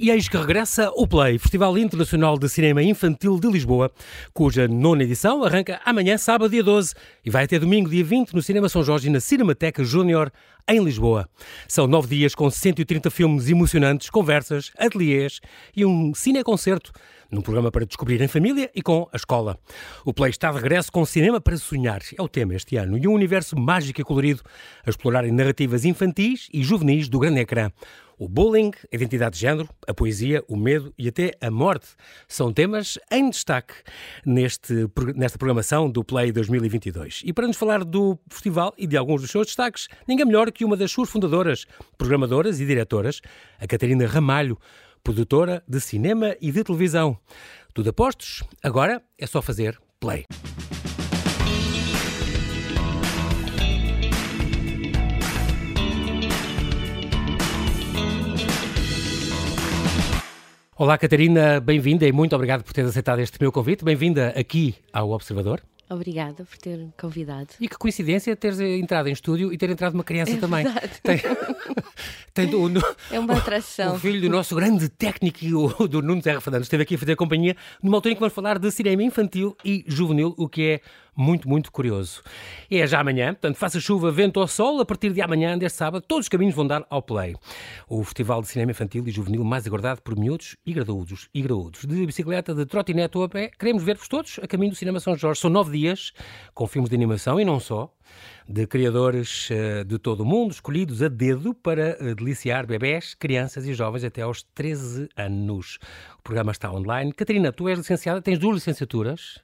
E eis que regressa o Play, Festival Internacional de Cinema Infantil de Lisboa, cuja nona edição arranca amanhã, sábado, dia 12, e vai até domingo, dia 20, no Cinema São Jorge e na Cinemateca Júnior, em Lisboa. São nove dias com 130 filmes emocionantes, conversas, ateliês e um cineconcerto num programa para descobrir em família e com a escola. O Play está de regresso com cinema para sonhar, é o tema este ano, e um universo mágico e colorido a explorar em narrativas infantis e juvenis do grande ecrã. O bullying, a identidade de género, a poesia, o medo e até a morte são temas em destaque neste, nesta programação do Play 2022. E para nos falar do festival e de alguns dos seus destaques, ninguém melhor que uma das suas fundadoras, programadoras e diretoras, a Catarina Ramalho, produtora de cinema e de televisão. Tudo a postos? Agora é só fazer play. Olá, Catarina, bem-vinda e muito obrigado por teres aceitado este meu convite. Bem-vinda aqui ao Observador. Obrigada por ter convidado. E que coincidência teres entrado em estúdio e ter entrado uma criança é também. Tem, tem é uma atração. O filho do nosso grande técnico, o, do Nuno Terra Fernandes, esteve aqui a fazer companhia numa altura em que vamos falar de cinema infantil e juvenil, o que é muito, muito curioso. É já amanhã, portanto, faça chuva, vento ou sol, a partir de amanhã, deste sábado, todos os caminhos vão dar ao Play. O Festival de Cinema Infantil e Juvenil mais aguardado por miúdos e graúdos. E graúdos. De bicicleta, de trotinete ou a pé, queremos ver-vos todos a caminho do Cinema São Jorge. São nove dias, com filmes de animação e não só, de criadores uh, de todo o mundo, escolhidos a dedo para uh, deliciar bebés, crianças e jovens até aos 13 anos. O programa está online. Catarina, tu és licenciada, tens duas licenciaturas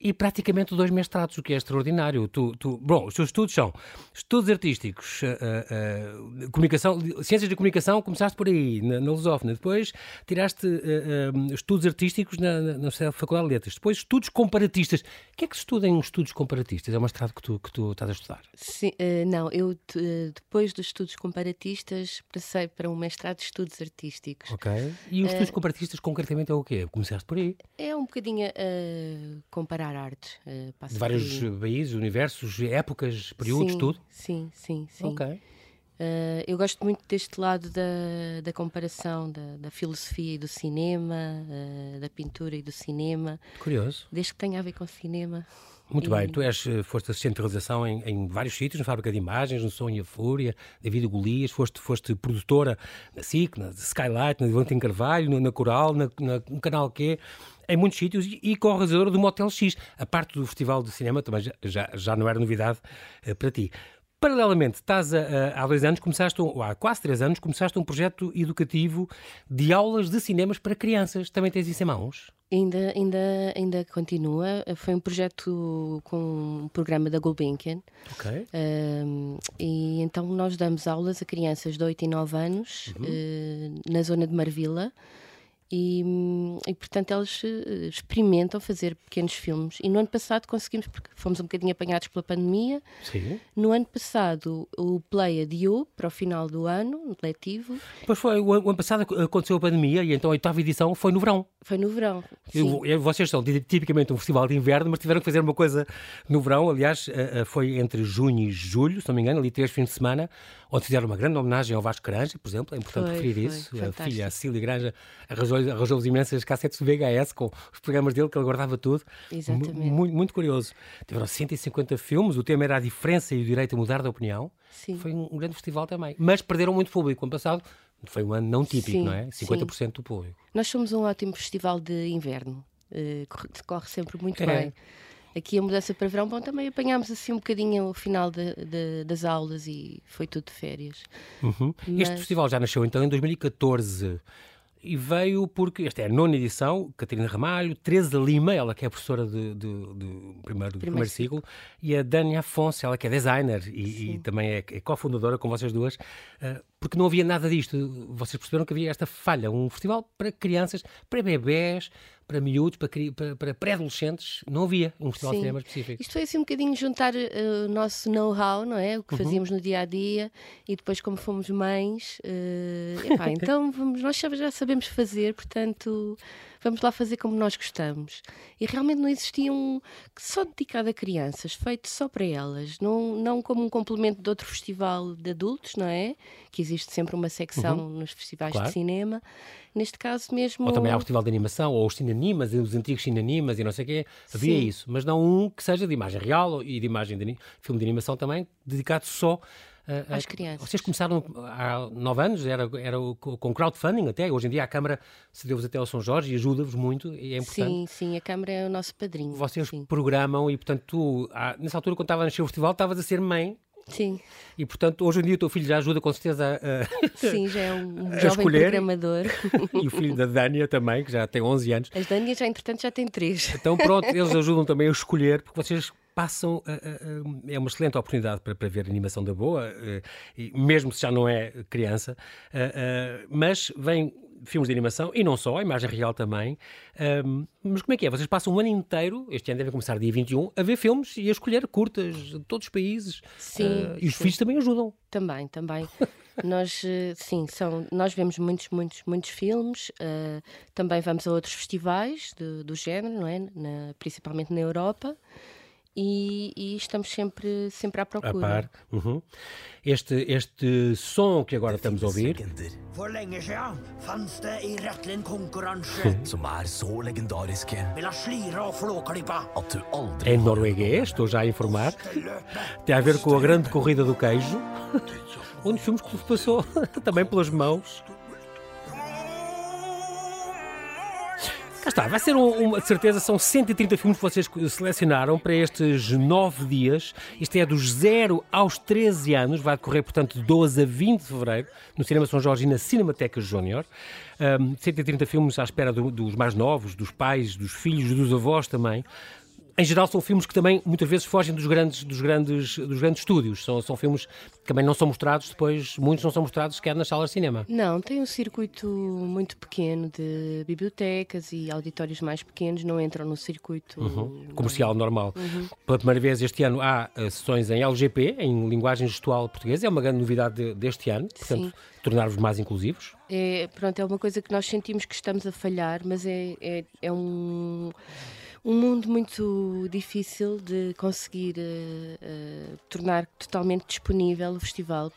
e praticamente dois mestrados, o que é extraordinário. Tu, tu, bom, os teus estudos são estudos artísticos, uh, uh, comunicação, ciências de comunicação, começaste por aí, na, na Lusófona, depois tiraste uh, estudos artísticos na, na, na, Faculdade de Letras, depois estudos comparatistas. O que é que se estuda em estudos comparatistas? É um mestrado que tu, que tu estás a estudar? Sim, não, eu depois dos estudos comparatistas passei para um mestrado de estudos artísticos. Ok. E os estudos comparatistas concretamente é o quê? Começaste por aí? É um bocadinho comparar artes. Uh, de vários por... países, universos, épocas, períodos, sim, tudo? Sim, sim, sim. Ok. Uh, eu gosto muito deste lado da, da comparação da, da filosofia e do cinema, uh, da pintura e do cinema. Curioso. Desde que tenha a ver com cinema. Muito e... bem, tu és, foste assistente de realização em, em, vários sítios, na Fábrica de Imagens, no Sonho e a Fúria, David Golias, foste, foste produtora na SIC, na Skylight, na Valentim Carvalho, na, na Coral, na, na, no Canal Q, em muitos sítios e, e co-realizadora do Motel X. A parte do Festival de Cinema também já, já, já não era novidade uh, para ti. Paralelamente, estás a, a, há dois anos, começaste, ou há quase três anos, começaste um projeto educativo de aulas de cinemas para crianças. Também tens isso em mãos? Ainda, ainda, ainda continua. Foi um projeto com um programa da Gulbenkian. Ok. Um, e então nós damos aulas a crianças de 8 e 9 anos uhum. uh, na zona de Marvila. E, e, portanto elas uh, experimentam fazer pequenos filmes. E no ano passado conseguimos porque fomos um bocadinho apanhados pela pandemia. Sim. no ano passado o Play adiou para o final do ano letivo. Pois foi, o ano passado aconteceu a pandemia e então a oitava edição foi no verão foi no verão eu, vocês são tipicamente um festival de inverno mas tiveram que fazer uma coisa no verão aliás uh, foi entre junho e julho se não me engano, ali três fins de semana onde fizeram uma grande homenagem ao Vasco Granja, por exemplo, é importante foi, referir foi, isso. Fantástico. A filha, a Cília Granja, arranjou-lhes arranjou imensas cassetes de VHS com os programas dele, que ele guardava tudo. Exatamente. Muito, muito curioso. Tiveram 150 filmes, o tema era a diferença e o direito a mudar de opinião. Sim. Foi um, grande festival também. Mas perderam muito público. Ano passado foi um ano não típico, sim, não é? 50% sim. do público. Nós somos um ótimo festival de inverno. Uh, corre sempre muito é. bem. Aqui a mudança para verão, bom, também apanhámos assim um bocadinho o final de, de, das aulas e foi tudo de férias. Uhum. Mas... Este festival já nasceu então em 2014 e veio porque, esta é a nona edição, Catarina Ramalho, Teresa Lima, ela que é professora de, de, de primeiro, primeiro, primeiro ciclo, e a Dani Afonso, ela que é designer e, e também é, é cofundadora com vocês duas, uh, porque não havia nada disto. Vocês perceberam que havia esta falha, um festival para crianças, para bebés, para miúdos, para, para, para pré-adolescentes, não havia um festival Sim. de cinema específico. Isto foi assim um bocadinho juntar uh, o nosso know-how, não é? O que uhum. fazíamos no dia a dia e depois, como fomos mães, uh, epá, então vamos, nós já sabemos fazer, portanto vamos lá fazer como nós gostamos. E realmente não existia um só dedicado a crianças, feito só para elas, não, não como um complemento de outro festival de adultos, não é? Que existe sempre uma secção uhum. nos festivais claro. de cinema. Neste caso mesmo. Ou também há o Festival de Animação, ou os cinenimas, os antigos cinenimas e não sei o quê. Havia Sim. isso, mas não um que seja de imagem real e de imagem de filme de animação também, dedicado só às crianças. Vocês começaram há nove anos, era, era com crowdfunding até. Hoje em dia a Câmara cedeu-vos até ao São Jorge e ajuda-vos muito e é importante. Sim, sim, a Câmara é o nosso padrinho. Vocês sim. programam e, portanto, tu, nessa altura, quando estava a nascer o festival, estavas a ser mãe Sim. E, portanto, hoje em dia o teu filho já ajuda com certeza a. Sim, já é um jovem escolher. programador. e o filho da Dânia também, que já tem 11 anos. As Dânias já, entretanto, já têm 3. Então, pronto, eles ajudam também a escolher, porque vocês passam. A, a, a, é uma excelente oportunidade para, para ver animação da boa, eh, mesmo se já não é criança, eh, eh, mas vem filmes de animação e não só, a imagem real também. Um, mas como é que é? Vocês passam um ano inteiro, este ano devem começar dia 21, a ver filmes e a escolher curtas de todos os países. Sim. Uh, e os sim. filhos também ajudam. Também, também. nós, sim, são, nós vemos muitos, muitos, muitos filmes. Uh, também vamos a outros festivais de, do género, não é? Na, principalmente na Europa e, e, estamos sempre, sempre à procura. A par. Uhum. Este, este som que agora estamos a ouvir. É norueguês, estou já a informar. Tem a ver com a grande corrida do queijo, onde filmes que passou também pelas mãos está, vai ser uma de certeza, são 130 filmes que vocês selecionaram para estes nove dias. Isto é dos 0 aos 13 anos, vai decorrer, portanto, de 12 a 20 de fevereiro, no Cinema São Jorge e na Cinemateca Júnior. Um, 130 filmes à espera do, dos mais novos, dos pais, dos filhos, dos avós também em geral são filmes que também muitas vezes fogem dos grandes, dos grandes, dos grandes estúdios. São, são filmes que também não são mostrados depois, muitos não são mostrados sequer nas salas de cinema. Não, tem um circuito muito pequeno de bibliotecas e auditórios mais pequenos, não entram no circuito uhum. comercial normal. Uhum. Pela primeira vez este ano há uh, sessões em LGP, em linguagem gestual portuguesa, é uma grande novidade de, deste ano, portanto, tornar-vos mais inclusivos. É, pronto, é uma coisa que nós sentimos que estamos a falhar, mas é, é, é um um mundo muito difícil de conseguir uh, uh, tornar totalmente disponível o festival,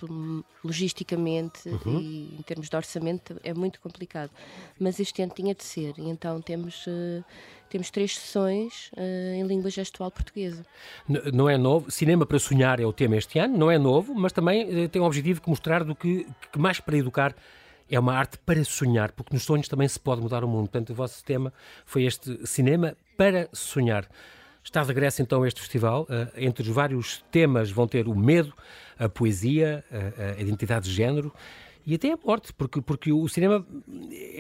logisticamente uhum. e em termos de orçamento é muito complicado. Mas este ano tinha de ser, e então temos. Uh, temos três sessões em língua gestual portuguesa. Não é novo. Cinema para sonhar é o tema este ano. Não é novo, mas também tem o objetivo de mostrar do que, que mais para educar é uma arte para sonhar, porque nos sonhos também se pode mudar o mundo. Portanto, o vosso tema foi este cinema para sonhar. Está de regresso então este festival. Uh, entre os vários temas vão ter o medo, a poesia, a, a identidade de género e até a morte, porque, porque o cinema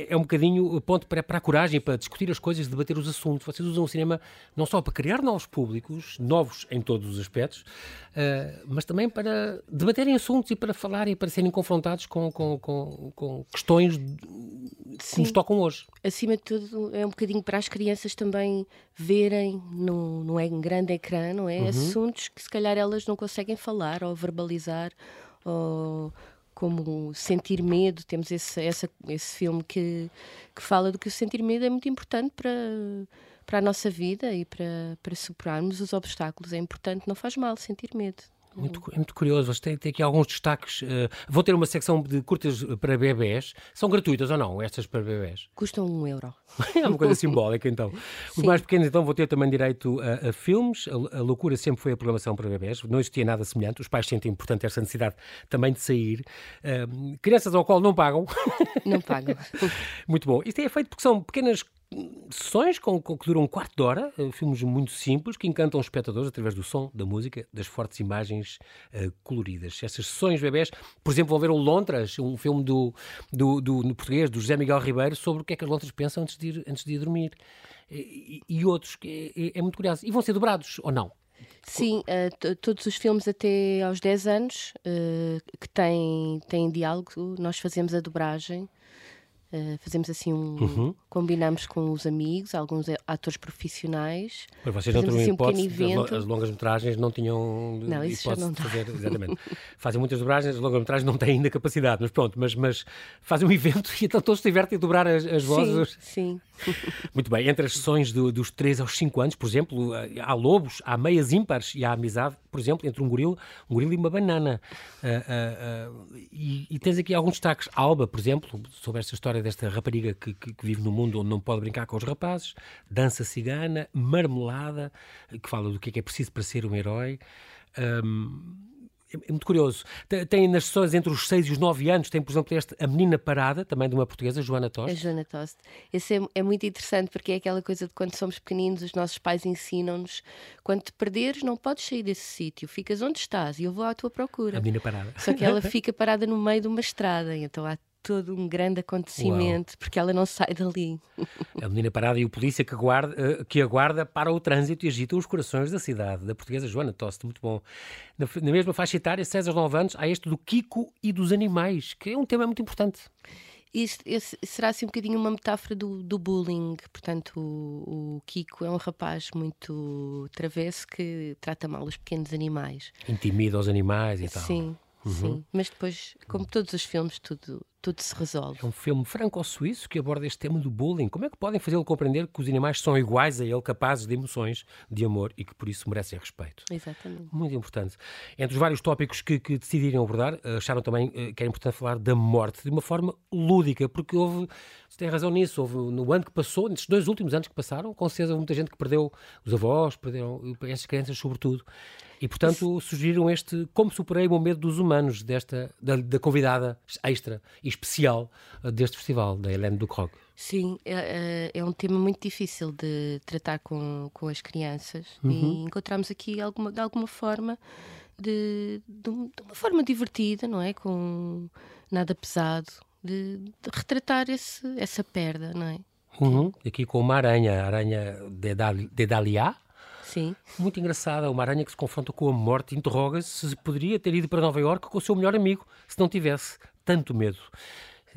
é um bocadinho ponto para, para a coragem, para discutir as coisas, debater os assuntos. Vocês usam o cinema não só para criar novos públicos, novos em todos os aspectos, uh, mas também para debaterem assuntos e para falarem, para serem confrontados com, com, com, com questões que nos tocam hoje. Acima de tudo, é um bocadinho para as crianças também verem no, no grande ecrã, não é? Uhum. Assuntos que se calhar elas não conseguem falar ou verbalizar ou como Sentir Medo, temos esse, essa, esse filme que, que fala do que o sentir medo é muito importante para, para a nossa vida e para, para superarmos os obstáculos. É importante, não faz mal sentir medo. Muito, é muito curioso, vocês têm, têm aqui alguns destaques. Uh, vou ter uma secção de curtas para bebés. São gratuitas ou não, estas para bebés? Custam um euro. é uma coisa simbólica, então. Os Sim. mais pequenos, então, vão ter também direito a, a filmes. A, a, loucura sempre foi a programação para bebés. Não existia nada semelhante. Os pais sentem, portanto, esta necessidade também de sair. Uh, crianças ao qual não pagam. Não pagam. muito bom. Isto é feito porque são pequenas sessões com, com, que duram um quarto de hora, uh, filmes muito simples que encantam os espectadores através do som, da música, das fortes imagens uh, coloridas. Essas sessões bebés, por exemplo, vão ver o Lontras, um filme do, do, do, no português, do José Miguel Ribeiro, sobre o que é que as Lontras pensam antes de ir, antes de ir dormir. E, e outros, que é, é, muito curioso. E vão ser dobrados ou não? Sim, uh, todos os filmes até aos 10 anos uh, que têm, têm diálogo, nós fazemos a dobragem. Uh, fazemos assim um. Uhum. Combinamos com os amigos, alguns atores profissionais. Mas vocês não tinham assim, um hipótese, as, as longas metragens não tinham não, isso hipótese não de fazer. Exatamente. fazem muitas dobragens, as longas metragens não têm ainda capacidade, mas pronto, mas, mas fazem um evento e então todos se divertem a dobrar as, as vozes. Sim, sim. Muito bem, entre as sessões do, dos 3 aos 5 anos, por exemplo, eh, há lobos, há meias ímpares e há amizade, por exemplo, entre um gorila, um gorila e uma banana. Uh, uh, uh, e, e, tens aqui alguns destaques. Alba, por exemplo, sobre esta história desta rapariga que, que, que, vive no mundo onde não pode brincar com os rapazes, dança cigana, marmelada, que fala do que é, que é preciso para ser um herói. Um, é muito curioso. Tem nas sessões entre os 6 e os 9 anos, tem, por exemplo, este A Menina Parada, também de uma portuguesa, Joana Toste. A Joana Toste. Esse é, é, muito interessante porque é aquela coisa de quando somos pequeninos, os nossos pais ensinam-nos: quando te perderes, não podes sair desse sítio, ficas onde estás e eu vou à tua procura. A Menina Parada. Só que ela fica parada no meio de uma estrada, então há todo um grande acontecimento, Uau. porque ela não sai dali. A menina parada e o polícia que, aguarda, eh, que aguarda para o trânsito e agita os corações da cidade, da portuguesa Joana Toste, muito bom. Na, na mesma faixa etária, 6 aos 9 anos, há este do Kiko e dos animais, que é um tema muito importante. Isto, esse, será assim um bocadinho uma metáfora do, do bullying. Portanto, o, o, Kiko é um rapaz muito travesso que trata mal os pequenos animais. Intimida os animais e tal. Sim, uhum. sim. Mas depois, como todos os filmes, tudo, tudo se resolve. É um filme franco-suíço que aborda este tema do bullying. Como é que podem fazê-lo compreender que os animais são iguais a ele, capazes de emoções, de amor e que por isso merecem respeito? Exatamente. Muito importante. Entre os vários tópicos que, que decidiram abordar, acharam também eh, que era importante falar da morte de uma forma lúdica, porque houve, você tem razão nisso, houve no ano que passou, nestes dois últimos anos que passaram, com certeza muita gente que perdeu os avós, perderam essas crianças sobretudo. E, portanto, sugeriram este Como Superei o Medo dos Humanos, desta, da, da convidada extra e especial eh, deste festival, da Helene Ducrog. Sim, é, é, é, um tema muito difícil de tratar com, com as crianças uhum. e encontramos aqui alguma, de alguma forma, de, de, uma forma divertida, não é? Com nada pesado, de, de retratar esse, essa perda, não é? Uhum. Aqui com uma aranha, a aranha de, de Daliá, Sim. Muito engraçada, uma aranha que se confronta com a morte, interroga-se se poderia ter ido para Nova Iorque com o seu melhor amigo, se não tivesse tanto medo.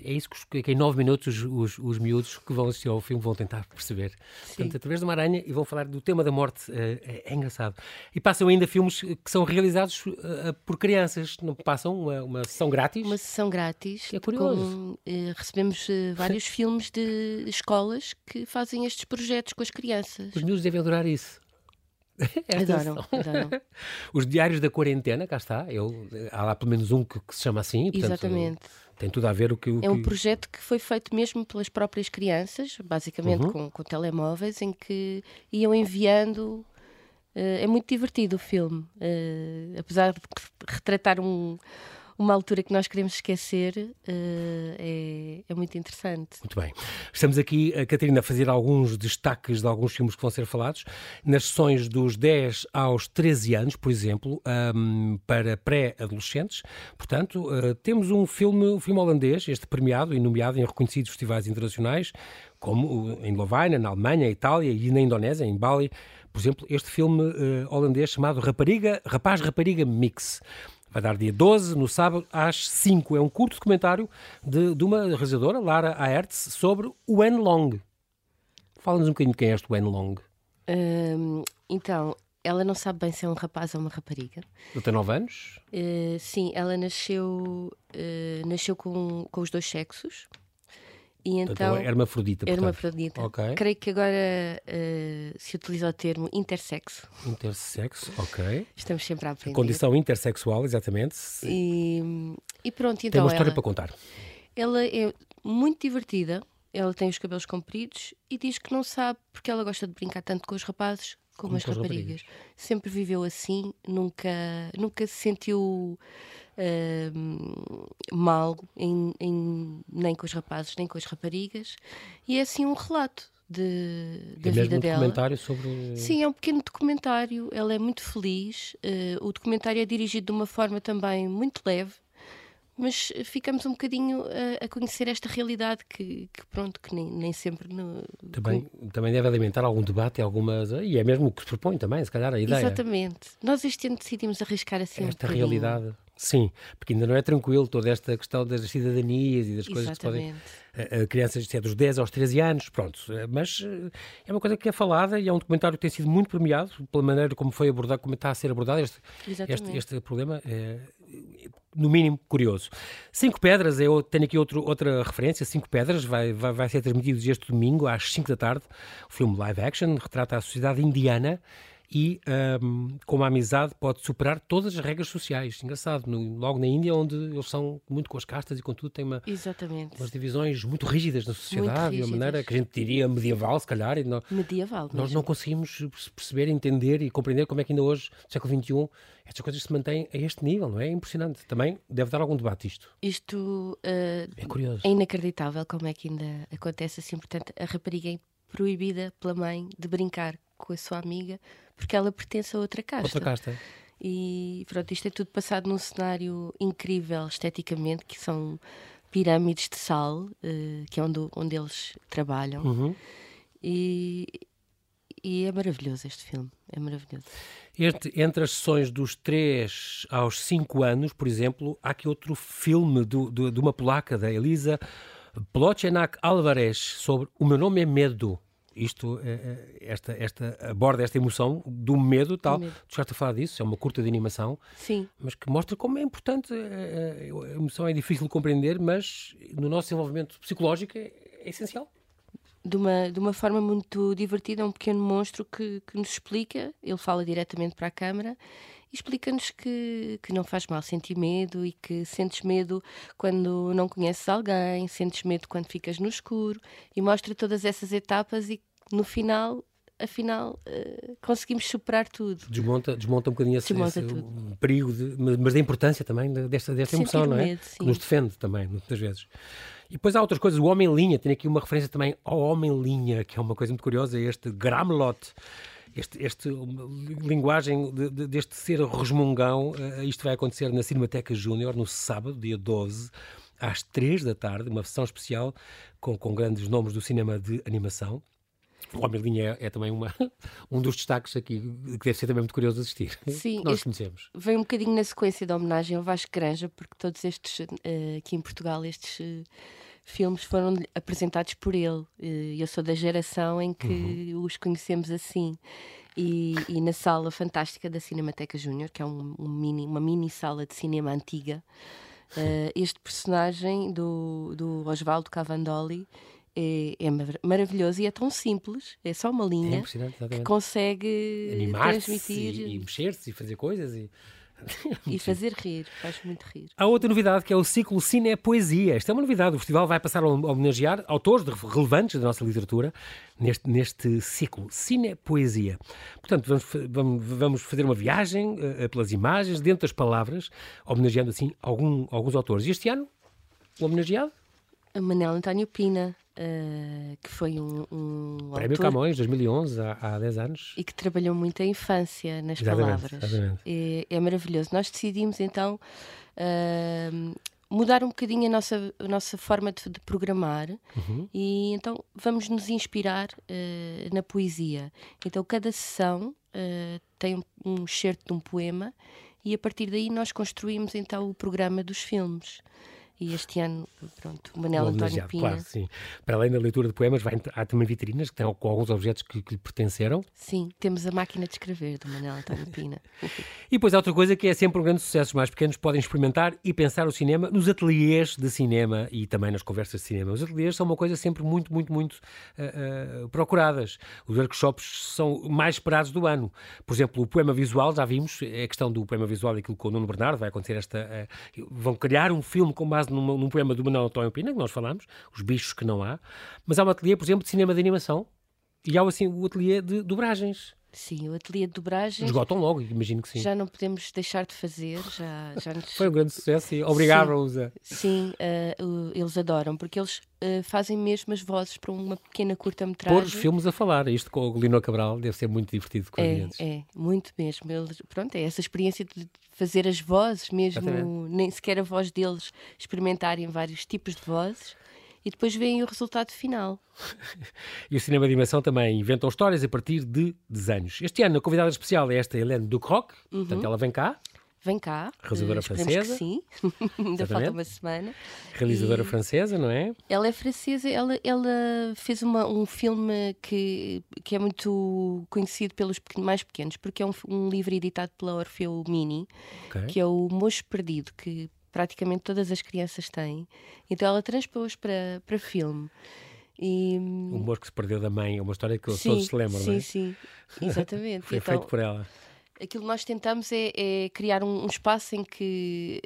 É isso que, que em nove minutos os, os, os, miúdos que vão assistir ao filme vão tentar perceber. Sim. Portanto, através de uma aranha e vão falar do tema da morte. É, é, é engraçado. E passam ainda filmes que são realizados uh, por crianças. Não passam uma, uma, sessão grátis? Uma sessão grátis. É curioso. Com, uh, recebemos uh, vários filmes de escolas que fazem estes projetos com as crianças. Os miúdos devem adorar isso. adoram, adoram. Os diários da quarentena, cá está. Eu, há lá pelo menos um que, que se chama assim. Portanto, Exatamente. Tem tudo a ver o que. O é um projeto que foi feito mesmo pelas próprias crianças, basicamente uhum. com, com telemóveis, em que iam enviando. Uh, é muito divertido o filme, uh, apesar de retratar um uma altura que nós queremos esquecer, uh, é, é, muito interessante. Muito bem. Estamos aqui, a Catarina, a fazer alguns destaques de alguns filmes que vão ser falados. Nas sessões dos 10 aos 13 anos, por exemplo, um, para pré-adolescentes. Portanto, uh, temos um filme, um filme holandês, este premiado e nomeado em reconhecidos festivais internacionais, como em Lovaina, na Alemanha, Itália e na Indonésia, em Bali. Por exemplo, este filme uh, holandês chamado Rapariga, Rapaz Rapariga Mix. Vai dar dia 12, no sábado, às 5. É um curto documentário de, de uma realizadora, Lara Aerts, sobre o Wen Long. Fala-nos um bocadinho de quem é este Wen Long. Hum, então, ela não sabe bem se é um rapaz ou uma rapariga. Ele tem 9 anos? Uh, sim, ela nasceu, uh, nasceu com, com os dois sexos. E então, então é hermafrodita. Hermafrodita. Okay. Creio que agora uh, se utiliza o termo intersexo. Intersexo, ok. Estamos sempre a aprender. Condição intersexual, exatamente. E, e pronto, então. Tem uma história ela, para contar. Ela é muito divertida, ela tem os cabelos compridos e diz que não sabe porque ela gosta de brincar tanto com os rapazes como, como as raparigas. raparigas. Sempre viveu assim, nunca, nunca se sentiu uh, mal em, em, nem com os rapazes nem com as raparigas e é assim um relato de, da é vida um dela. documentário sobre. Sim, é um pequeno documentário. Ela é muito feliz. Uh, o documentário é dirigido de uma forma também muito leve, mas ficamos um bocadinho a, a conhecer esta realidade que, que, pronto, que nem, nem sempre. No, também, com... também deve alimentar algum debate, algumas. E é mesmo o que se propõe também, se calhar, a ideia. Exatamente. Nós este ano decidimos arriscar assim esta um realidade. Sim, porque ainda não é tranquilo toda esta questão das cidadanias e das coisas Exatamente. que podem. A, crianças é dos 10 aos 13 anos, pronto. Mas eh, é uma coisa que é falada e é um documentário que tem sido muito premiado pela maneira como foi abordado, como está a ser abordado este, este, este, problema. É, no mínimo, curioso. Cinco Pedras, eu tenho aqui outro, outra referência. Cinco Pedras vai, vai, vai ser transmitido este domingo às 5 da tarde. O filme live action retrata a sociedade indiana e um, como a amizade pode superar todas as regras sociais. Engraçado, no, logo na Índia, onde eles são muito com as castas e com tudo, tem uma, Exatamente. umas divisões muito rígidas na sociedade, de uma maneira que a gente diria medieval, se calhar. Não, medieval. Nós não conseguimos perceber, entender e compreender como é que ainda hoje, no século XXI, estas coisas se mantêm a este nível, não é? É impressionante. Também deve dar algum debate isto. Isto uh, é curioso. É inacreditável como é que ainda acontece assim. Portanto, a rapariga é proibida pela mãe de brincar com a sua amiga porque ela pertence a outra casta. Outra casta. E pronto, isto é tudo passado num cenário incrível esteticamente, que são pirâmides de sal, uh, que é onde, onde eles trabalham. Uhum. E, e é maravilhoso este filme, é maravilhoso. Este, entre as sessões dos 3 aos 5 anos, por exemplo, há aqui outro filme do, do, de uma polaca, da Elisa Plocenak Alvarez, sobre O Meu Nome é Medo isto, é, é, esta, esta, aborda esta emoção do medo tal. medo. Tu já a falar disso, é uma curta de animação, Sim. mas que mostra como é importante. É, a emoção é difícil de compreender, mas no nosso desenvolvimento psicológico é, é essencial. De uma, de uma forma muito divertida, é um pequeno monstro que, que nos explica, ele fala diretamente para a câmara explica-nos que, que não faz mal sentir medo e que sentes medo quando não conheces alguém, sentes medo quando ficas no escuro e mostra todas essas etapas e no final afinal uh, conseguimos superar tudo. Desmonta, desmonta um bocadinho esse, esse perigo, de, mas da importância também desta, desta emoção, não é? Medo, que nos defende também, muitas vezes. E depois há outras coisas, o Homem-Linha, tem aqui uma referência também ao Homem-Linha, que é uma coisa muito curiosa, este Gramlot, este, este linguagem de, de, deste ser resmungão, uh, isto vai acontecer na Cinemateca Júnior no sábado, dia 12, às 3 da tarde, uma sessão especial com, com grandes nomes do cinema de animação. O Homem-Linha é, é, também uma, um dos destaques aqui, que deve ser também muito curioso de assistir. Sim, nós conhecemos. Vem um bocadinho na sequência da homenagem ao Vasco Granja, porque todos estes, uh, aqui em Portugal, estes. Filmes foram apresentados por ele. Eu sou da geração em que uhum. os conhecemos assim. E, e, na sala fantástica da Cinemateca Júnior, que é um, um mini, uma mini sala de cinema antiga, uh, este personagem do, do Osvaldo Cavandoli é, é, maravilhoso e é tão simples, é só uma linha é que consegue transmitir e, e mexer-se e fazer coisas e e fazer rir, faz muito rir. Há outra novidade que é o ciclo Cine Poesia. Esta é uma novidade. O festival vai passar a homenagear autores relevantes da nossa literatura neste, neste ciclo Cine Poesia. Portanto, vamos, vamos, vamos fazer uma viagem uh, pelas imagens, dentro das palavras, homenageando assim algum, alguns autores. E este ano, o homenageado? Manel António Pina, uh, que foi um, um Prémio autor, Camões, 2011, há, há 10 anos. E que trabalhou muito a infância nas exatamente, palavras. Exatamente. É, é, maravilhoso. Nós decidimos então uh, mudar um bocadinho a nossa, a nossa forma de, de programar uhum. e então vamos nos inspirar uh, na poesia. Então cada sessão tem um, um certo de um poema e a partir daí nós construímos então o programa dos filmes. E este ano, pronto, o Manel António Pina. Claro, sim. Para além da leitura de poemas, vai, há também vitrinas que têm com alguns objetos que, que lhe pertenceram. Sim, temos a máquina de escrever do Manel António Pina. e depois há outra coisa que é sempre um grande sucesso. Os mais pequenos podem experimentar e pensar o cinema nos ateliês de cinema e também nas conversas de cinema. Os ateliês são uma coisa sempre muito, muito, muito uh, uh, procuradas. Os workshops são mais esperados do ano. Por exemplo, o poema visual, já vimos, é a questão do poema visual, aquilo com o Nuno Bernardo, vai acontecer esta. Uh, vão criar um filme com base num, num poema do Manuel António Pina, que nós falamos, Os Bichos que Não Há, mas há um ateliê, por exemplo, de cinema de animação e há assim o ateliê de dobragens. Sim, o ateliê de dobragens. Esgotam logo, imagino que sim. Já não podemos deixar de fazer. Já, já nos... Foi um grande sucesso e obrigaram-os a. Sim, uh, eles adoram, porque eles uh, fazem mesmo as vozes para uma pequena curta-metragem. Pôr os filmes a falar. Isto com o Lino Cabral deve ser muito divertido com é, É, muito mesmo. Eles, pronto, é essa experiência de fazer as vozes mesmo, Exatamente. nem sequer a voz deles, experimentarem vários tipos de vozes e depois veem o resultado final. e o cinema de animação também inventam histórias a partir de desenhos. Este ano a convidada especial é esta Helene Ducroc, uhum. portanto ela vem cá. Vem cá. Realizadora uh, francesa. Que sim, ainda falta uma semana. Realizadora e... francesa, não é? Ela é francesa, ela, ela fez uma, um filme que, que é muito conhecido pelos mais pequenos, porque é um, um livro editado pela Orfeu Mini, okay. que é o Mocho Perdido, que praticamente todas as crianças têm. Então ela transpôs para, para filme. E... O humor que se perdeu da mãe é uma história que sim, todos se lembram, sim, não é? Sim, sim, exatamente. Foi então, feito por ela aquilo que nós tentamos é, é criar um, um, espaço em que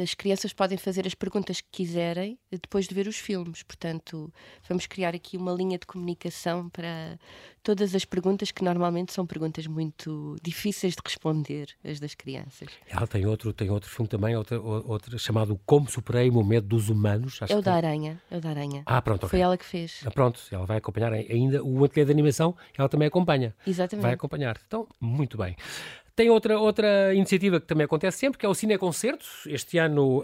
as crianças podem fazer as perguntas que quiserem depois de ver os filmes. Portanto, vamos criar aqui uma linha de comunicação para todas as perguntas que normalmente são perguntas muito difíceis de responder, as das crianças. Ela tem outro, tem outro filme também, outro, outro chamado Como Superei o Medo dos Humanos. é o da Aranha. É o da Aranha. Ah, pronto. Foi ela que fez. Ah, pronto, ela vai acompanhar ainda o ateliê de animação, ela também acompanha. Exatamente. Vai acompanhar. Então, muito bem. Tem outra, outra iniciativa que também acontece sempre, que é o Cine Concertos. Este ano, uh,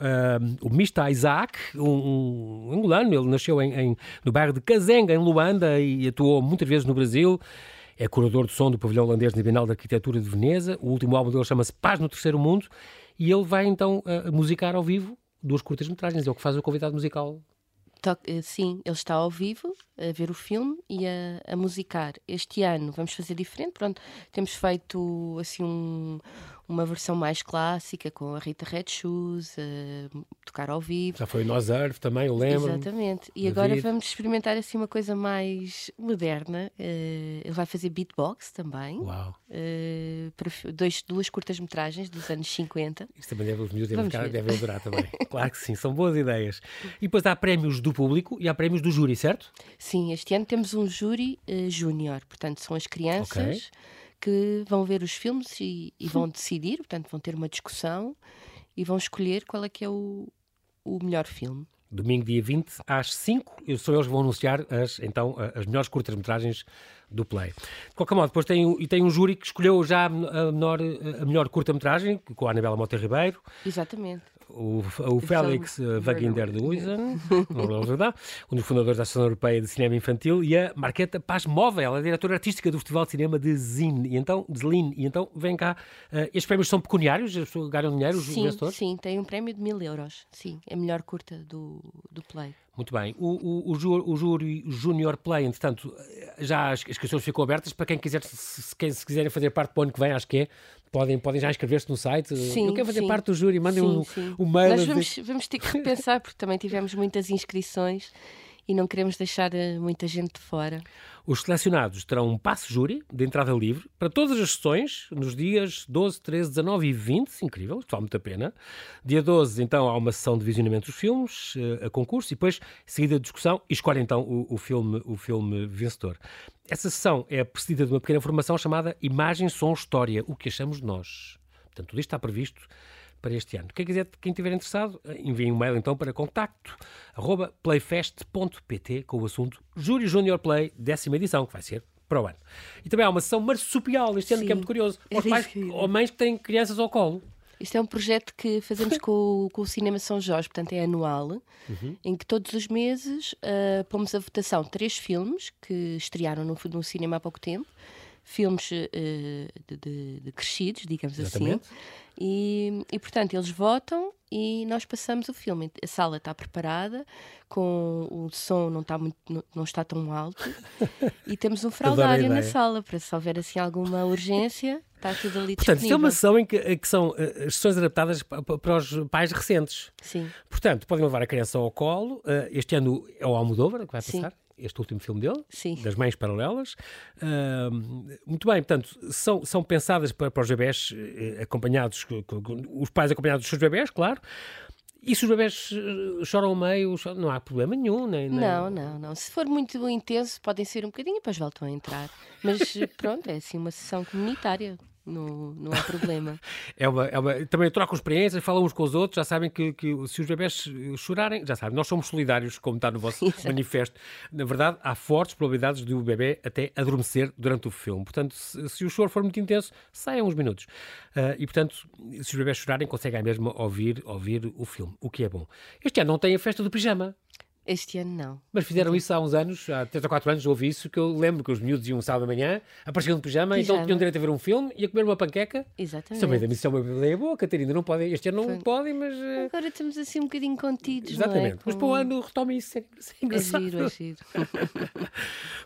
o Mista Isaac, um, um, angolano, ele nasceu em, em, no bairro de Kazenga, em Luanda, e atuou muitas vezes no Brasil. É curador de som do pavilhão holandês na Bienal de Arquitetura de Veneza. O último álbum dele chama-se Paz no Terceiro Mundo. E ele vai então uh, musicar ao vivo duas curtas-metragens. É o que faz o convidado musical sim, ele está ao vivo a ver o filme e a, a musicar. Este ano vamos fazer diferente. Pronto, temos feito assim um, uma versão mais clássica com a Rita Red Shoes, a tocar ao vivo. Já foi o Nós Earth também, eu lembro. Exatamente. E David. agora vamos experimentar assim uma coisa mais moderna. Uh, ele vai fazer beatbox também. Uau. Uh, para dois, duas curtas-metragens dos anos 50. Isso também deve, os miúdos devem, devem adorar também. claro que sim, são boas ideias. E depois há prémios do público e há prémios do júri, certo? Sim, este ano temos um júri uh, júnior, portanto são as crianças. Okay que vão ver os filmes e, e vão decidir, portanto, vão ter uma discussão e vão escolher qual é que é o, o melhor filme. Domingo, dia 20, às 5, são eles que vão anunciar as, então, as melhores curtas-metragens do Play. De qualquer modo, depois tem, e tem um júri que escolheu já a, menor, a melhor curta-metragem, com a Anabela Mota Ribeiro. Exatamente o, o Félix Waginder de Huizen, um dos fundadores da Associação Europeia de Cinema Infantil, e a Marqueta Paz Móvel, a diretora artística do Festival de Cinema de Zin. E então, de Zlin. E então, vem cá, uh, estes prémios são pecuniários? Ganham dinheiro, os sim, vencedores? Sim, tem um prémio de mil euros. Sim, é a melhor curta do, do Play. Muito bem. O, o, o, júri Junior Play, entretanto, já as inscrições ficam abertas para quem quiser, se, se, se quiserem fazer parte do ano que vem, acho que é, podem, podem já inscrever-se no site. Sim, Eu quero fazer sim. parte do júri, mandem sim, um, sim. um mail. Nós vamos, vamos ter que repensar, porque também tivemos muitas inscrições e não queremos deixar eh, muita gente de fora. Os selecionados terão um passe júri de entrada livre para todas as sessões nos dias 12, 13, 19 e 20. Incrível, vale muito a pena. Dia 12, então, há uma sessão de visionamento dos filmes, eh, a concurso, e depois, seguida de discussão, e escolhe então o, o, filme, o filme vencedor. Essa sessão é precedida de uma pequena formação chamada Imagem, Som, História. O que achamos nós? Portanto, tudo isto está previsto para este ano. Quem quiser, quem estiver interessado, envie um mail então para contacto arroba playfest.pt com o assunto Júri Junior Play, décima edição, que vai ser para o ano. E também há uma sessão marsupial este ano, Sim. que é muito curioso. Aos pais ou mães que têm crianças ao colo. Isto é um projeto que fazemos com, com o Cinema São Jorge, portanto é anual, uhum. em que todos os meses uh, pomos a votação três filmes que estrearam no, no cinema há pouco tempo, filmes uh, de, de, de, crescidos, digamos assim. Exatamente. assim. E, e, portanto, eles votam e nós passamos o filme. A sala está preparada, com o som não está, muito, não, está tão alto, e temos um fraudário na sala para se houver assim alguma urgência. Está tudo ali Portanto, isto é uma sessão em que, que são uh, sessões adaptadas para os pais recentes. Sim. Portanto, podem levar a criança ao colo. Este ano é o Almodóvar que vai passar. Este último filme dele, Sim. das Mães Paralelas. Uh, muito bem, portanto, são, são pensadas para, para os bebés eh, acompanhados, com, com, os pais acompanhados dos seus bebés, claro. E se os bebés eh, choram meio, não há problema nenhum, nem, nem... Não, não, não. Se for muito intenso, podem ser um bocadinho e depois voltam a entrar. Mas pronto, é assim uma sessão comunitária não, não há problema. é uma, é uma, também trocam experiências, falam uns com os outros, já sabem que, que se os bebés chorarem, já sabem, nós somos solidários, como está no vosso manifesto. Na verdade, há fortes probabilidades de o bebê até adormecer durante o filme. Portanto, se, se o choro for muito intenso, saiam uns minutos. Uh, e, portanto, se os bebés chorarem, conseguem mesmo ouvir, ouvir o filme, o que é bom. Este ano não tem a festa do pijama. Este ano não. Mas fizeram isso há uns anos, há 3 ou 4 anos, houve isso, que eu lembro que os miúdos iam sábado de manhã, apareciam de pijama, então Pijama. tinham direito a ver um filme e a comer uma panqueca. Exatamente. Também da missão é uma ideia boa, Catarina, não podem, este ano não Foi. podem, mas... eh, Agora estamos assim um bocadinho contidos, Exatamente, não é? mas para o ano retomem isso, é, é É giro, é giro.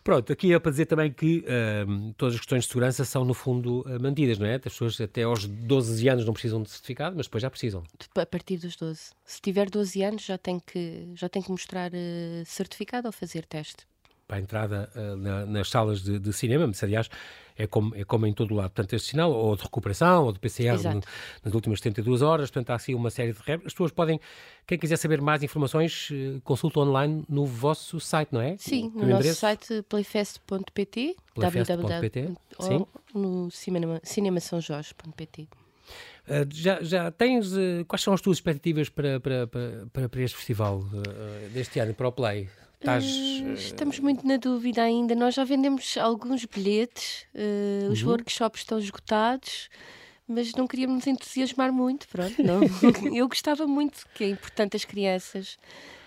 Pronto, aqui é para dizer também que ahm, todas as questões de segurança são, no fundo, ah, mantidas, não é? As pessoas até aos 12 anos não precisam de certificado, mas depois já precisam. A partir dos 12. Se tiver 12 anos, já tem que, já tem que mostrar eh, certificado ou fazer teste. Para a entrada ah, na- nas salas de, de cinema, mas aliás é como, é como em todo o lado. Portanto, este sinal, ou de recuperação, ou de PCR no- nas últimas 72 horas, portanto, há assim uma série de regras. As pessoas podem, quem quiser saber mais informações, eh, consulta online no vosso site, não é? Sim, O no nosso site playfest.pt sim. ou no cinema, cinemasaojorge.pt. Ah, já, já tens. eh, quais são as tuas expectativas para, para, para, para, este festival eh, deste ano, para o Play? Estás. Eh, Estamos muito na dúvida ainda. Nós já vendemos alguns bilhetes, eh, os Uhum. workshops estão esgotados, mas não queríamos nos entusiasmar muito. Pronto, não. Eu gostava muito, que é importante as crianças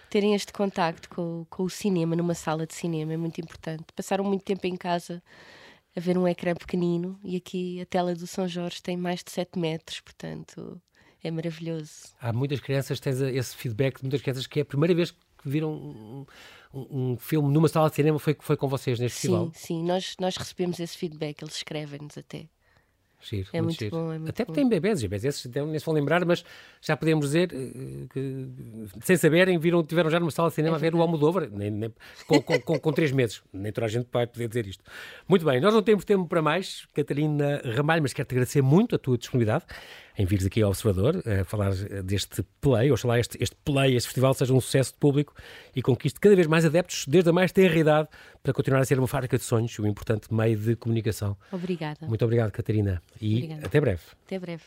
terem este contacto com, com o cinema, numa sala de cinema, é muito importante. Passaram muito tempo em casa a ver um ecrã pequenino e aqui a tela do São Jorge tem mais de 7 metros, portanto é maravilhoso. Há muitas crianças, tens esse feedback de muitas crianças que é a primeira vez que viram um, um- um filme numa sala de cinema foi, foi com vocês neste festival. Sim, sim, nós, nós recebemos esse feedback, eles escrevem-nos até. Giro, É muito giro. bom, é muito Até porque tem bebés, e bebés esses nem se vão lembrar, mas já podemos dizer eh, que, sem saberem, viram, tiveram já numa sala de É cinema a ver o Almodóvar, nem, nem, com, com, com, com três meses. Nem toda a gente vai poder dizer isto. Muito bem, nós não temos tempo para mais, Catarina Ramalho, mas quero-te agradecer muito a tua disponibilidade em vires aqui ao Observador a falar eh, deste play, oxalá este, este play, este festival seja um sucesso de público e conquiste cada vez mais adeptos, desde a mais tenra idade, para continuar a ser uma fábrica de sonhos, um importante meio de comunicação. Obrigada. Muito obrigado, Catarina, e Obrigada. até breve. Até breve.